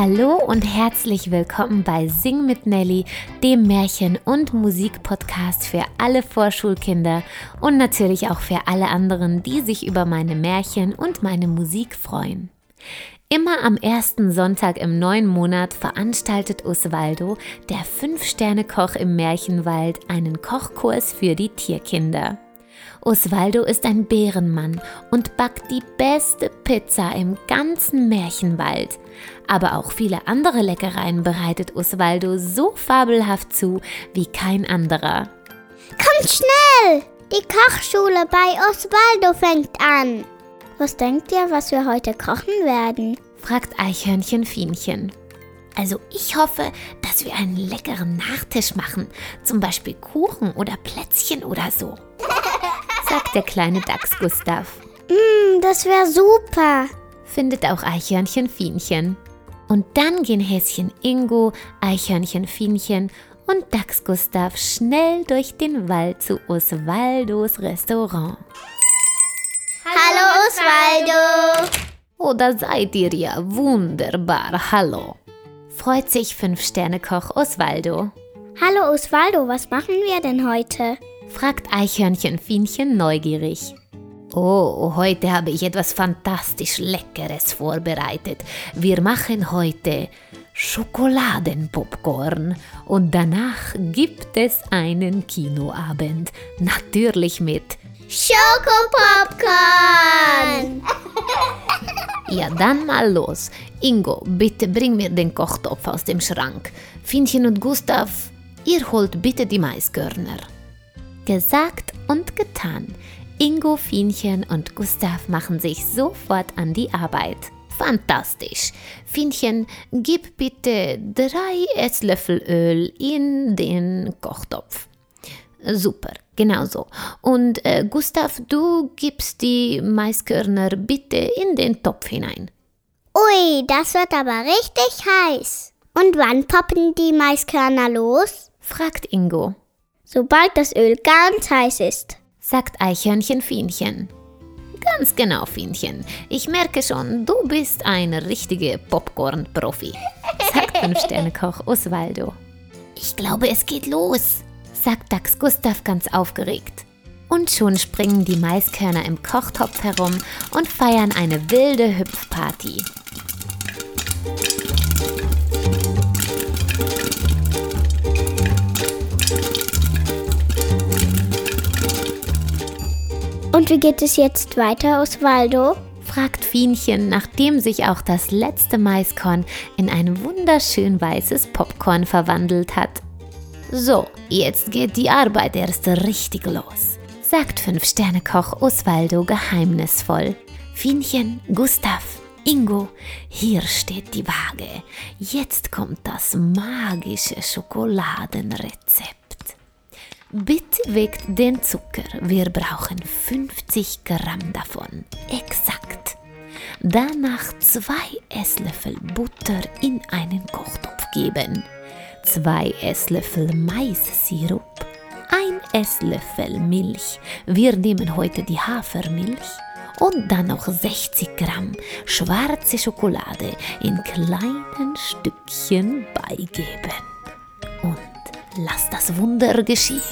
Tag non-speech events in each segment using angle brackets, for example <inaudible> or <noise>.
Hallo und herzlich willkommen bei Sing mit Nelly, dem Märchen- und Musikpodcast für alle Vorschulkinder und natürlich auch für alle anderen, die sich über meine Märchen und meine Musik freuen. Immer am ersten Sonntag im neuen Monat veranstaltet Osvaldo, der Fünf-Sterne-Koch im Märchenwald, einen Kochkurs für die Tierkinder. Osvaldo ist ein Bärenmann und backt die beste Pizza im ganzen Märchenwald. Aber auch viele andere Leckereien bereitet Osvaldo so fabelhaft zu wie kein anderer. Kommt schnell! Die Kochschule bei Osvaldo fängt an. Was denkt ihr, was wir heute kochen werden? fragt Eichhörnchen Fienchen. Also ich hoffe, dass wir einen leckeren Nachtisch machen, zum Beispiel Kuchen oder Plätzchen oder so, sagt der kleine Dachs Gustav. Mmm, das wäre super. Findet auch Eichhörnchen Fienchen. Und dann gehen Häschen Ingo, Eichhörnchen Fienchen und Dachs Gustav schnell durch den Wald zu Osvaldos Restaurant. Hallo Osvaldo. Oh, da seid ihr ja wunderbar. Hallo. Freut sich Fünf-Sterne-Koch Osvaldo. Hallo Osvaldo, was machen wir denn heute? Fragt Eichhörnchen Fienchen neugierig. Oh, heute habe ich etwas fantastisch Leckeres vorbereitet. Wir machen heute Schokoladenpopcorn und danach gibt es einen Kinoabend. Natürlich mit Schokopopcorn. <laughs> Ja, dann mal los. Ingo, bitte bring mir den Kochtopf aus dem Schrank. Fienchen und Gustav, ihr holt bitte die Maiskörner. Gesagt und getan. Ingo, Fienchen und Gustav machen sich sofort an die Arbeit. Fantastisch. Fienchen, gib bitte drei Esslöffel Öl in den Kochtopf. Super, genau so. Und äh, Gustav, du gibst die Maiskörner bitte in den Topf hinein. Ui, das wird aber richtig heiß. Und wann poppen die Maiskörner los? fragt Ingo. Sobald das Öl ganz heiß ist. sagt Eichhörnchen Fienchen. Ganz genau, Fienchen. Ich merke schon, du bist ein richtiger Popcorn-Profi, sagt <laughs> Fünf-Sterne-Koch Osvaldo. Ich glaube, es geht los, sagt Dachs Gustav ganz aufgeregt. Und schon springen die Maiskörner im Kochtopf herum und feiern eine wilde Hüpfparty. Wie geht es jetzt weiter, Osvaldo? fragt Fienchen, nachdem sich auch das letzte Maiskorn in ein wunderschön weißes Popcorn verwandelt hat. So, jetzt geht die Arbeit erst richtig los, sagt Fünf-Sterne-Koch Osvaldo geheimnisvoll. Fienchen, Gustav, Ingo, hier steht die Waage. Jetzt kommt das magische Schokoladenrezept. Bitte wegt den Zucker. Wir brauchen 50 Gramm davon. Exakt. Danach zwei Esslöffel Butter in einen Kochtopf geben. Zwei Esslöffel Maissirup. Ein Esslöffel Milch. Wir nehmen heute die Hafermilch. Und dann noch 60 Gramm schwarze Schokolade in kleinen Stückchen beigeben. Lass das Wunder geschehen.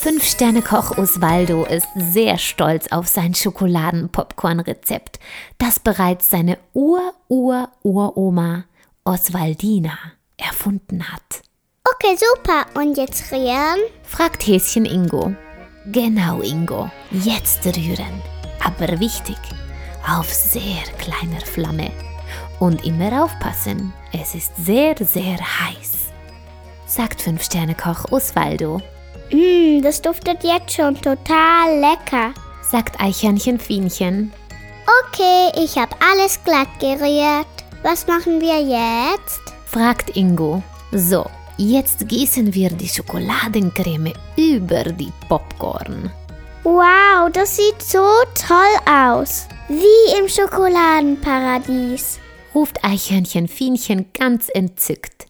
Fünf-Sterne-Koch Osvaldo ist sehr stolz auf sein Schokoladen-Popcorn-Rezept, das bereits seine Ur-Ur-Uroma Oswaldina erfunden hat. Okay, super. Und jetzt rühren? fragt Häschen Ingo. Genau, Ingo. Jetzt rühren. Aber wichtig, auf sehr kleiner Flamme. Und immer aufpassen, es ist sehr, sehr heiß sagt Fünf-Sterne-Koch Osvaldo. Mmm, das duftet jetzt schon total lecker. sagt Eichhörnchen Fienchen. Okay, ich habe alles glatt gerührt. Was machen wir jetzt? fragt Ingo. So, jetzt gießen wir die Schokoladencreme über die Popcorn. Wow, das sieht so toll aus. Wie im Schokoladenparadies. ruft Eichhörnchen Fienchen ganz entzückt.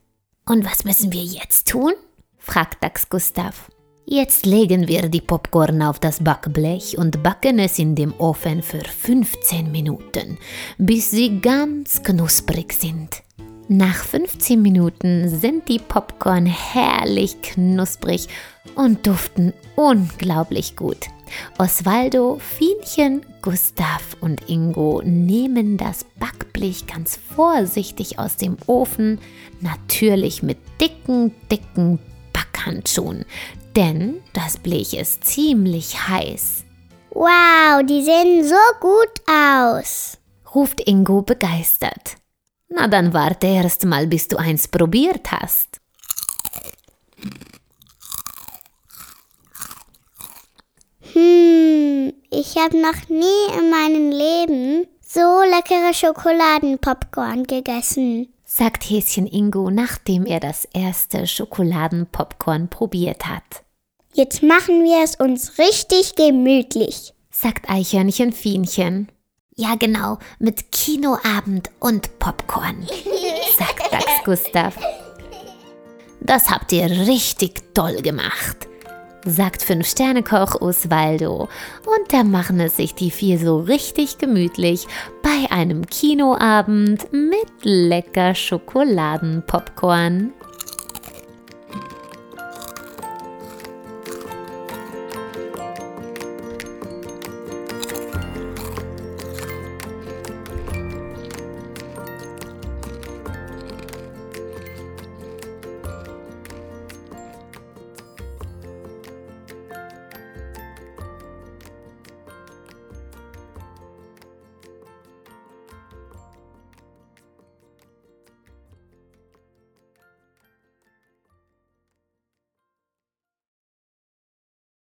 Und was müssen wir jetzt tun? fragt Dachs Gustav. Jetzt legen wir die Popcorn auf das Backblech und backen es in dem Ofen für 15 Minuten, bis sie ganz knusprig sind. Nach 15 Minuten sind die Popcorn herrlich knusprig und duften unglaublich gut. Osvaldo, Fienchen, Gustav und Ingo nehmen das Backblech ganz vorsichtig aus dem Ofen, natürlich mit dicken, dicken Backhandschuhen, denn das Blech ist ziemlich heiß. Wow, die sehen so gut aus, ruft Ingo begeistert. Na dann warte erst mal, bis du eins probiert hast. Ich habe noch nie in meinem Leben so leckere Schokoladenpopcorn gegessen, sagt Häschen Ingo, nachdem er das erste Schokoladenpopcorn probiert hat. Jetzt machen wir es uns richtig gemütlich, sagt Eichhörnchen Fienchen. Ja, genau, mit Kinoabend und Popcorn, <laughs> <laughs> sagt Dachs Gustav. Das habt ihr richtig toll gemacht, sagt Fünf-Sterne-Koch Osvaldo. Und da machen es sich die vier so richtig gemütlich bei einem Kinoabend mit lecker Schokoladenpopcorn.